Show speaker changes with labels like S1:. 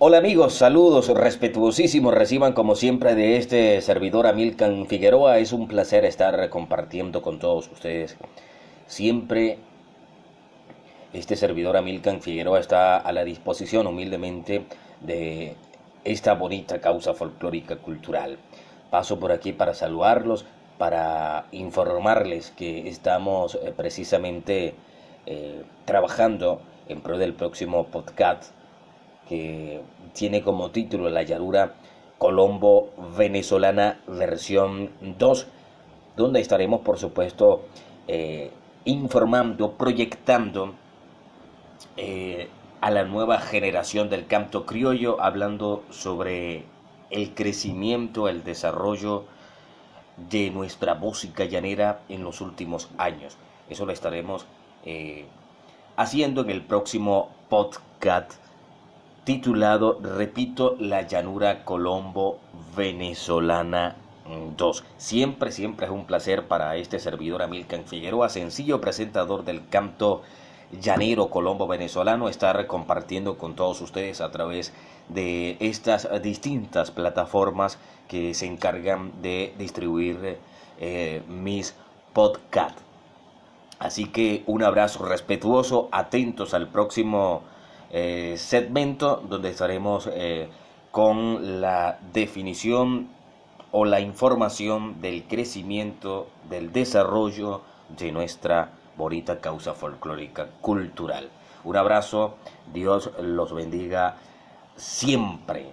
S1: Hola amigos, saludos respetuosísimos reciban como siempre de este servidor Amilcan Figueroa. Es un placer estar compartiendo con todos ustedes. Siempre este servidor Amilcan Figueroa está a la disposición humildemente de esta bonita causa folclórica cultural. Paso por aquí para saludarlos, para informarles que estamos eh, precisamente eh, trabajando en pro del próximo podcast que tiene como título la llanura Colombo venezolana versión 2, donde estaremos por supuesto eh, informando, proyectando eh, a la nueva generación del canto criollo, hablando sobre el crecimiento, el desarrollo de nuestra música llanera en los últimos años. Eso lo estaremos eh, haciendo en el próximo podcast titulado, repito, La llanura Colombo venezolana 2. Siempre, siempre es un placer para este servidor Amilcan Figueroa, sencillo presentador del canto llanero colombo venezolano, estar compartiendo con todos ustedes a través de estas distintas plataformas que se encargan de distribuir eh, mis podcasts. Así que un abrazo respetuoso, atentos al próximo eh, segmento donde estaremos eh, con la definición o la información del crecimiento, del desarrollo de nuestra bonita causa folclórica cultural. Un abrazo, Dios los bendiga siempre.